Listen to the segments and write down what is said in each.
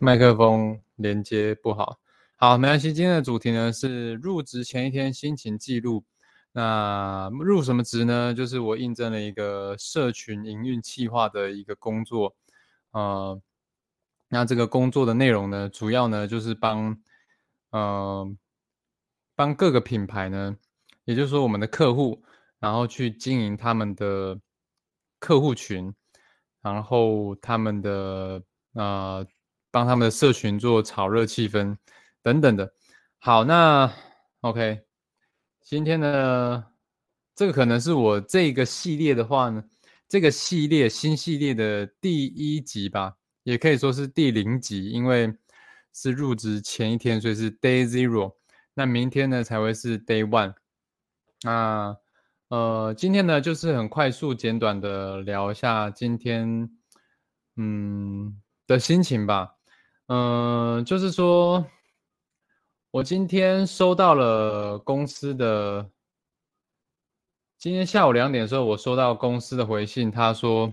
麦克风连接不好，好，没关系。今天的主题呢是入职前一天心情记录。那入什么职呢？就是我应征了一个社群营运企划的一个工作。呃，那这个工作的内容呢，主要呢就是帮，呃，帮各个品牌呢，也就是说我们的客户，然后去经营他们的客户群，然后他们的呃。帮他们的社群做炒热气氛等等的。好，那 OK，今天呢，这个可能是我这个系列的话呢，这个系列新系列的第一集吧，也可以说是第零集，因为是入职前一天，所以是 Day Zero。那明天呢才会是 Day One。那呃，今天呢就是很快速简短的聊一下今天嗯的心情吧。嗯，就是说，我今天收到了公司的，今天下午两点的时候，我收到公司的回信，他说，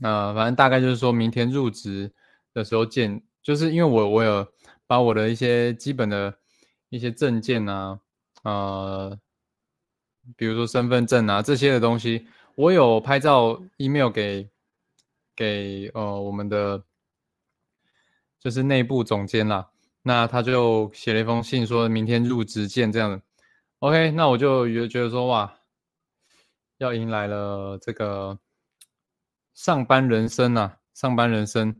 呃，反正大概就是说明天入职的时候见，就是因为我我有把我的一些基本的一些证件啊，呃，比如说身份证啊这些的东西，我有拍照 email 给给呃我们的。就是内部总监啦，那他就写了一封信，说明天入职见这样的。OK，那我就觉觉得说，哇，要迎来了这个上班人生呐，上班人生。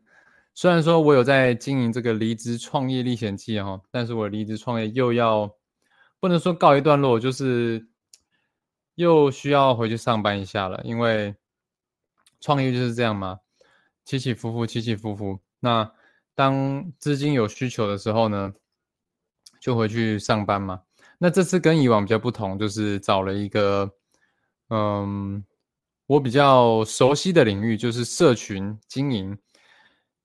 虽然说我有在经营这个离职创业历险记哈，但是我离职创业又要不能说告一段落，就是又需要回去上班一下了，因为创业就是这样嘛，起起伏伏，起起伏伏。那当资金有需求的时候呢，就回去上班嘛。那这次跟以往比较不同，就是找了一个，嗯，我比较熟悉的领域，就是社群经营。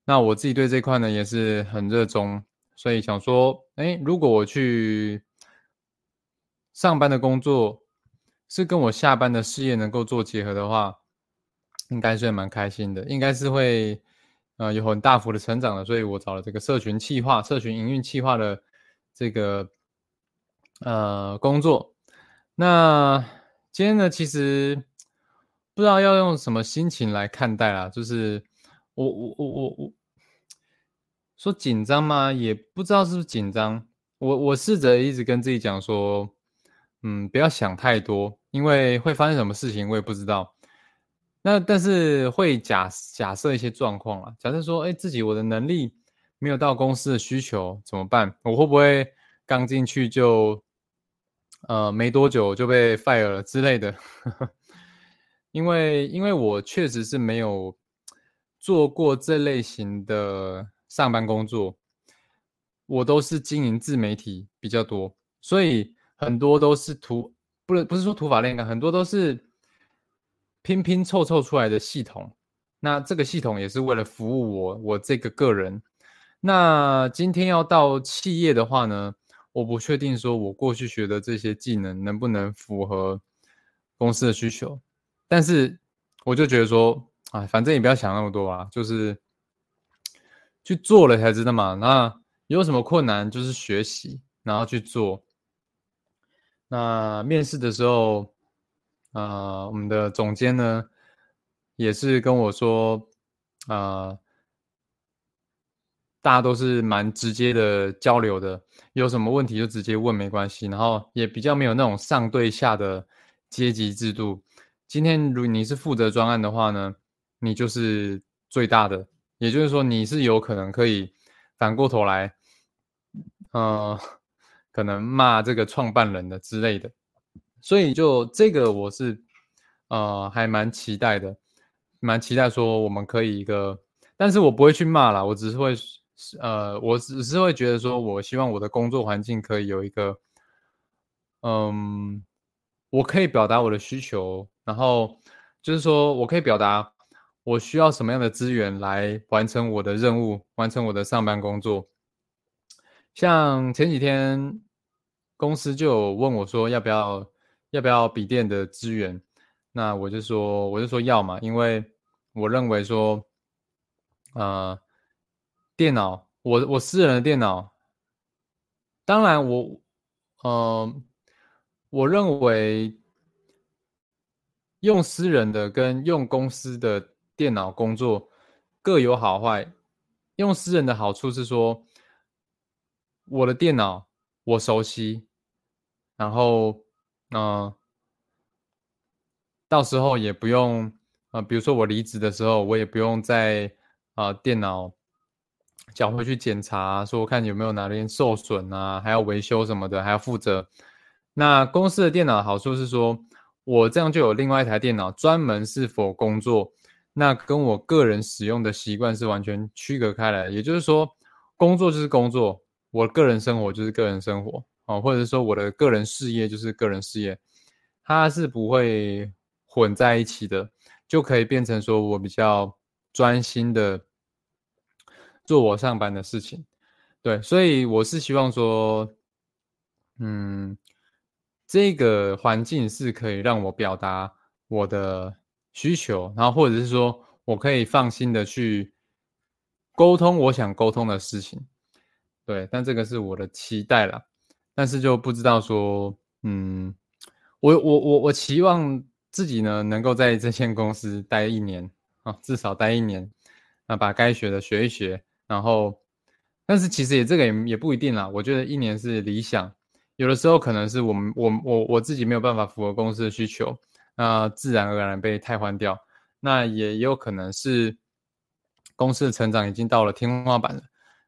那我自己对这块呢也是很热衷，所以想说，哎，如果我去上班的工作是跟我下班的事业能够做结合的话，应该是蛮开心的，应该是会。呃，有很大幅的成长了，所以我找了这个社群企划、社群营运企划的这个呃工作。那今天呢，其实不知道要用什么心情来看待啦，就是我我我我我说紧张吗？也不知道是不是紧张。我我试着一直跟自己讲说，嗯，不要想太多，因为会发生什么事情我也不知道。那但是会假假设一些状况啊，假设说，哎，自己我的能力没有到公司的需求怎么办？我会不会刚进去就，呃，没多久就被 fire 了之类的？因为因为我确实是没有做过这类型的上班工作，我都是经营自媒体比较多，所以很多都是图，不是不是说土法炼钢，很多都是。拼拼凑凑出来的系统，那这个系统也是为了服务我我这个个人。那今天要到企业的话呢，我不确定说我过去学的这些技能能不能符合公司的需求，但是我就觉得说，啊，反正也不要想那么多啊，就是去做了才知道嘛。那有什么困难就是学习，然后去做。那面试的时候。啊，我们的总监呢，也是跟我说，啊，大家都是蛮直接的交流的，有什么问题就直接问没关系，然后也比较没有那种上对下的阶级制度。今天如你是负责专案的话呢，你就是最大的，也就是说你是有可能可以反过头来，呃，可能骂这个创办人的之类的。所以就这个我是，呃，还蛮期待的，蛮期待说我们可以一个，但是我不会去骂啦，我只是会，呃，我只是会觉得说，我希望我的工作环境可以有一个，嗯，我可以表达我的需求，然后就是说我可以表达我需要什么样的资源来完成我的任务，完成我的上班工作。像前几天公司就有问我说要不要。要不要笔电的资源？那我就说，我就说要嘛，因为我认为说，呃，电脑，我我私人的电脑。当然，我，呃，我认为用私人的跟用公司的电脑工作各有好坏。用私人的好处是说，我的电脑我熟悉，然后，嗯，到时候也不用，呃，比如说我离职的时候，我也不用在啊电脑。缴回去检查，说看有没有哪边受损啊，还要维修什么的，还要负责。那公司的电脑好处是说，我这样就有另外一台电脑，专门是否工作，那跟我个人使用的习惯是完全区隔开来。也就是说，工作就是工作，我个人生活就是个人生活，哦，或者是说我的个人事业就是个人事业，它是不会混在一起的，就可以变成说我比较专心的。做我上班的事情，对，所以我是希望说，嗯，这个环境是可以让我表达我的需求，然后或者是说我可以放心的去沟通我想沟通的事情，对，但这个是我的期待了，但是就不知道说，嗯，我我我我期望自己呢能够在这间公司待一年啊，至少待一年，那把该学的学一学。然后，但是其实也这个也也不一定啦。我觉得一年是理想，有的时候可能是我们我我我自己没有办法符合公司的需求，那自然而然被替换掉。那也有可能是公司的成长已经到了天花板了，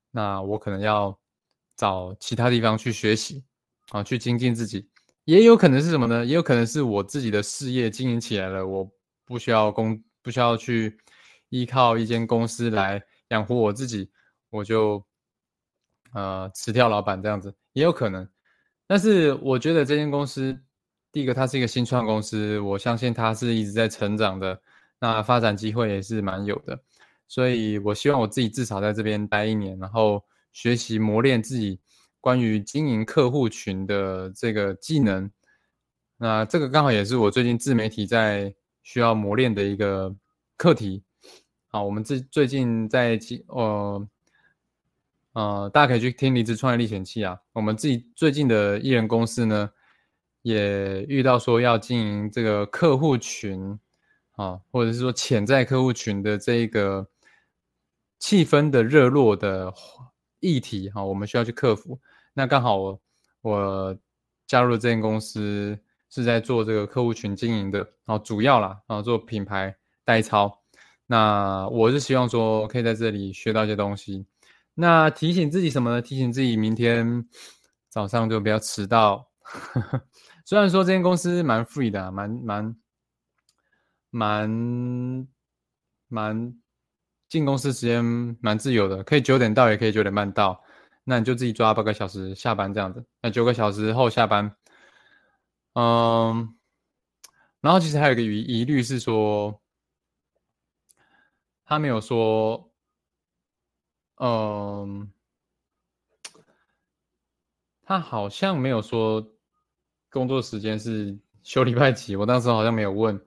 那我可能要找其他地方去学习啊，去精进自己。也有可能是什么呢？也有可能是我自己的事业经营起来了，我不需要工不需要去依靠一间公司来。养活我自己，我就呃辞掉老板这样子也有可能，但是我觉得这间公司，第一个它是一个新创公司，我相信它是一直在成长的，那发展机会也是蛮有的，所以我希望我自己至少在这边待一年，然后学习磨练自己关于经营客户群的这个技能，那这个刚好也是我最近自媒体在需要磨练的一个课题。好，我们最最近在经呃呃，大家可以去听离职创业历险记啊。我们自己最近的艺人公司呢，也遇到说要经营这个客户群啊，或者是说潜在客户群的这个气氛的热络的议题哈，我们需要去克服。那刚好我我加入了这间公司，是在做这个客户群经营的然后，主要啦然后，做品牌代操。那我是希望说，可以在这里学到一些东西。那提醒自己什么呢？提醒自己明天早上就不要迟到。虽然说这间公司蛮 free 的，蛮蛮蛮蛮进公司时间蛮自由的，可以九点到，也可以九点半到。那你就自己抓八个小时下班这样子。那九个小时后下班，嗯，然后其实还有一个疑疑虑是说。他没有说，嗯，他好像没有说工作时间是 休礼拜几，我当时好像没有问，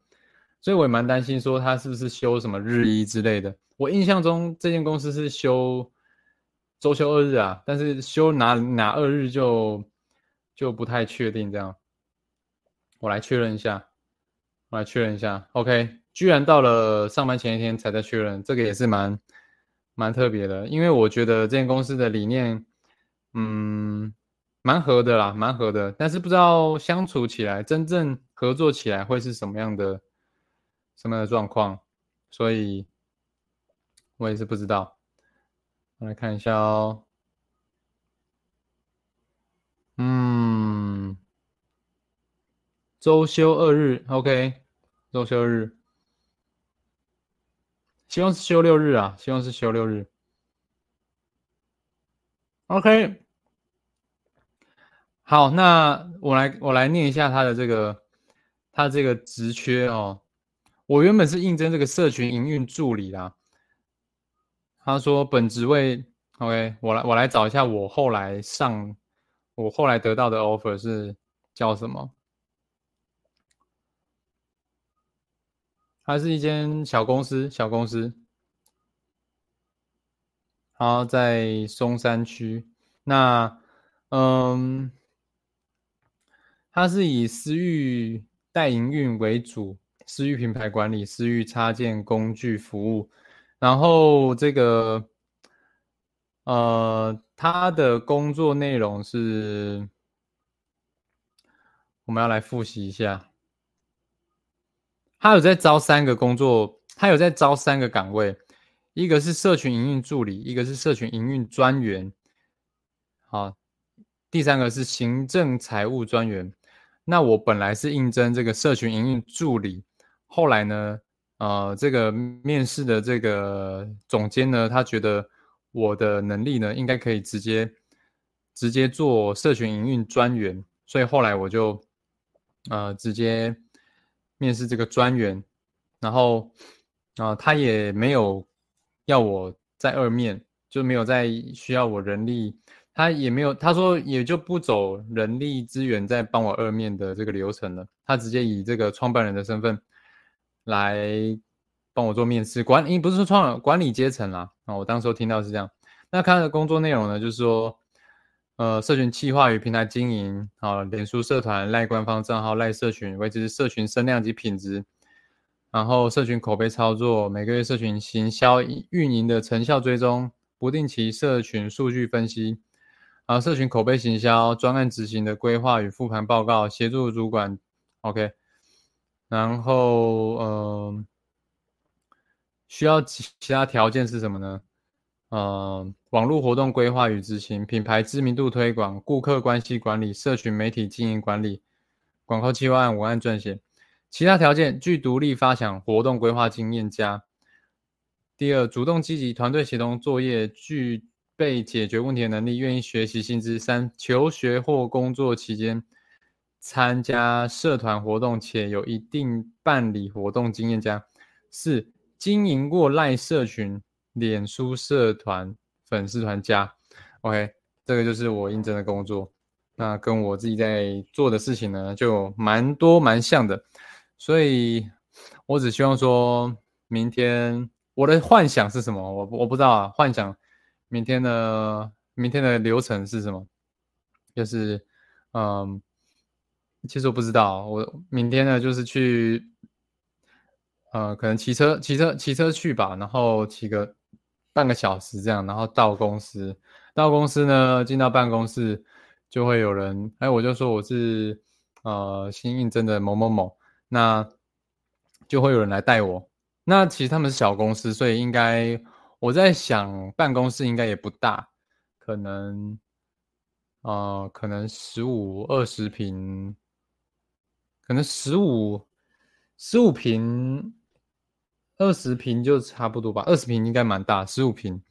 所以我也蛮担心说他是不是休什么日一之类的。我印象中这间公司是休周休二日啊，但是休哪哪二日就就不太确定。这样，我来确认一下，我来确认一下，OK。居然到了上班前一天才在确认，这个也是蛮蛮特别的。因为我觉得这间公司的理念，嗯，蛮合的啦，蛮合的。但是不知道相处起来，真正合作起来会是什么样的什么样的状况，所以我也是不知道。我来看一下哦，嗯，周休二日，OK，周休日。希望是休六日啊！希望是休六日。OK，好，那我来我来念一下他的这个他这个职缺哦。我原本是应征这个社群营运助理啦。他说本职位 OK，我来我来找一下我后来上我后来得到的 offer 是叫什么？它是一间小公司，小公司。然后在松山区。那嗯，它是以私域代营运为主，私域品牌管理、私域插件工具服务。然后这个呃，他的工作内容是，我们要来复习一下。他有在招三个工作，他有在招三个岗位，一个是社群营运助理，一个是社群营运专员，好，第三个是行政财务专员。那我本来是应征这个社群营运助理，后来呢，呃，这个面试的这个总监呢，他觉得我的能力呢，应该可以直接直接做社群营运专员，所以后来我就呃直接。面试这个专员，然后啊，他也没有要我再二面，就没有再需要我人力，他也没有，他说也就不走人力资源再帮我二面的这个流程了，他直接以这个创办人的身份来帮我做面试，管理不是说创管理阶层啦啊，我当时候听到是这样，那他的工作内容呢，就是说。呃，社群企划与平台经营，啊，脸书社团、赖官方账号、赖社群，维持社群声量及品质，然后社群口碑操作，每个月社群行销运营的成效追踪，不定期社群数据分析，啊，社群口碑行销专案执行的规划与复盘报告，协助主管，OK，然后呃，需要其其他条件是什么呢？呃，网络活动规划与执行、品牌知名度推广、顾客关系管理、社群媒体经营管理、广告计划案、文案撰写。其他条件：具独立发想活动规划经验加。第二，主动积极团队协同作业，具备解决问题的能力，愿意学习新知。三，求学或工作期间参加社团活动，且有一定办理活动经验加。四，经营过赖社群。脸书社团粉丝团加，OK，这个就是我应征的工作。那跟我自己在做的事情呢，就蛮多蛮像的。所以我只希望说，明天我的幻想是什么？我我不知道啊。幻想明天的明天的流程是什么？就是，嗯，其实我不知道。我明天呢，就是去，呃，可能骑车骑车骑车去吧，然后骑个。半个小时这样，然后到公司，到公司呢，进到办公室就会有人，哎，我就说我是呃新应征的某某某，那就会有人来带我。那其实他们是小公司，所以应该我在想办公室应该也不大，可能呃可能十五二十平，可能十五十五平。二十平就差不多吧，二十平应该蛮大，十五平，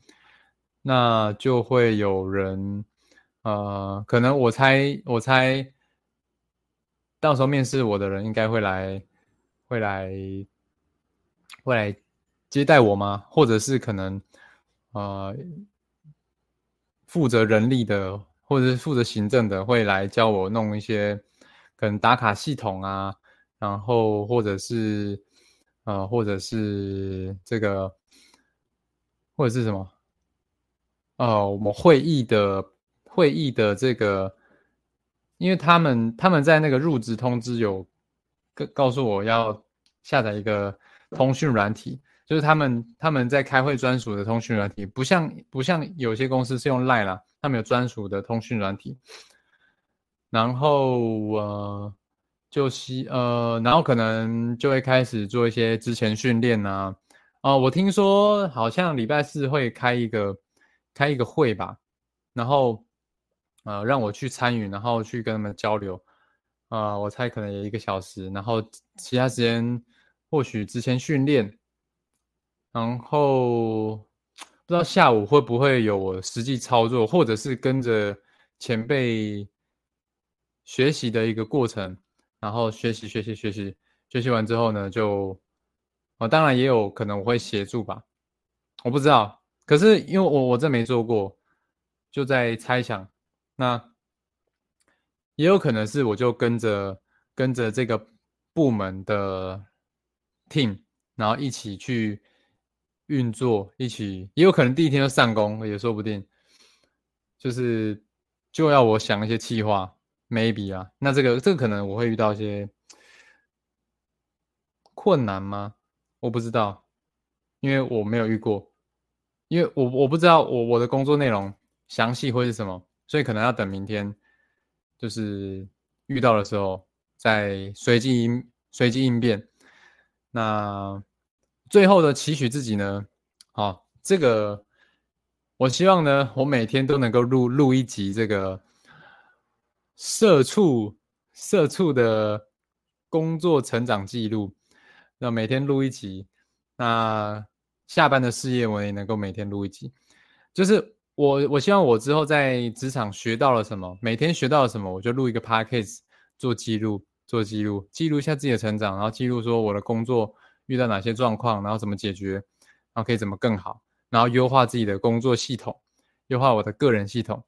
那就会有人，呃，可能我猜，我猜，到时候面试我的人应该会来，会来，会来接待我吗？或者是可能，呃，负责人力的，或者是负责行政的，会来教我弄一些，可能打卡系统啊，然后或者是。呃，或者是这个，或者是什么？呃，我们会议的会议的这个，因为他们他们在那个入职通知有告告诉我要下载一个通讯软体，就是他们他们在开会专属的通讯软体，不像不像有些公司是用 Line 啦，他们有专属的通讯软体，然后呃。就希呃，然后可能就会开始做一些之前训练呐，哦，我听说好像礼拜四会开一个开一个会吧，然后呃让我去参与，然后去跟他们交流，啊，我猜可能有一个小时，然后其他时间或许之前训练，然后不知道下午会不会有我实际操作，或者是跟着前辈学习的一个过程。然后学习学习学习学习完之后呢，就哦，当然也有可能我会协助吧，我不知道。可是因为我我这没做过，就在猜想。那也有可能是我就跟着跟着这个部门的 team，然后一起去运作，一起也有可能第一天就上工，也说不定。就是就要我想一些计划，maybe 啊，那这个这个可能我会遇到一些困难吗？我不知道，因为我没有遇过，因为我我不知道我我的工作内容详细会是什么，所以可能要等明天，就是遇到的时候再随机应随机应变。那最后的期许自己呢？好，这个我希望呢，我每天都能够录录一集这个社畜社畜的工作成长记录。那每天录一集，那下班的事业我也能够每天录一集。就是我我希望我之后在职场学到了什么，每天学到了什么，我就录一个 podcast 做记录，做记录，记录一下自己的成长，然后记录说我的工作遇到哪些状况，然后怎么解决，然后可以怎么更好，然后优化自己的工作系统，优化我的个人系统。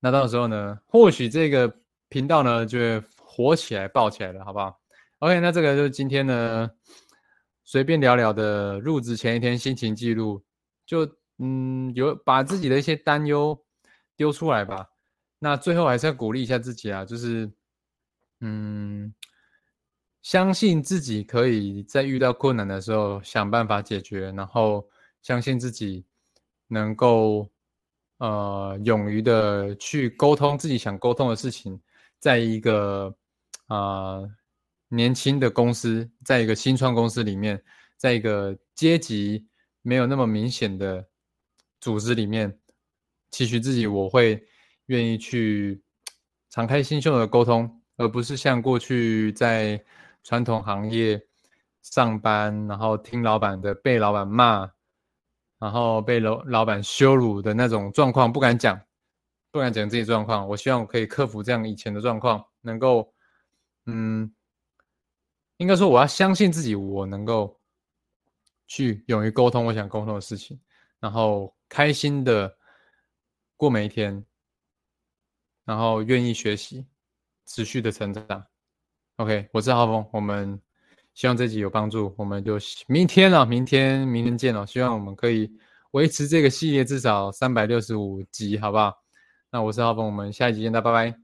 那到时候呢，或许这个频道呢就会火起来、爆起来了，好不好？OK，那这个就是今天呢。随便聊聊的入职前一天心情记录，就嗯有把自己的一些担忧丢出来吧。那最后还是要鼓励一下自己啊，就是嗯相信自己可以在遇到困难的时候想办法解决，然后相信自己能够呃勇于的去沟通自己想沟通的事情，在一个啊。年轻的公司，在一个新创公司里面，在一个阶级没有那么明显的组织里面，期许自己，我会愿意去敞开心胸的沟通，而不是像过去在传统行业上班，然后听老板的，被老板骂，然后被老老板羞辱的那种状况，不敢讲，不敢讲自己状况。我希望我可以克服这样以前的状况，能够，嗯。应该说，我要相信自己，我能够去勇于沟通我想沟通的事情，然后开心的过每一天，然后愿意学习，持续的成长。OK，我是浩峰，我们希望这集有帮助，我们就明天了，明天明天见了，希望我们可以维持这个系列至少三百六十五集，好不好？那我是浩峰，我们下一集见，大家拜拜。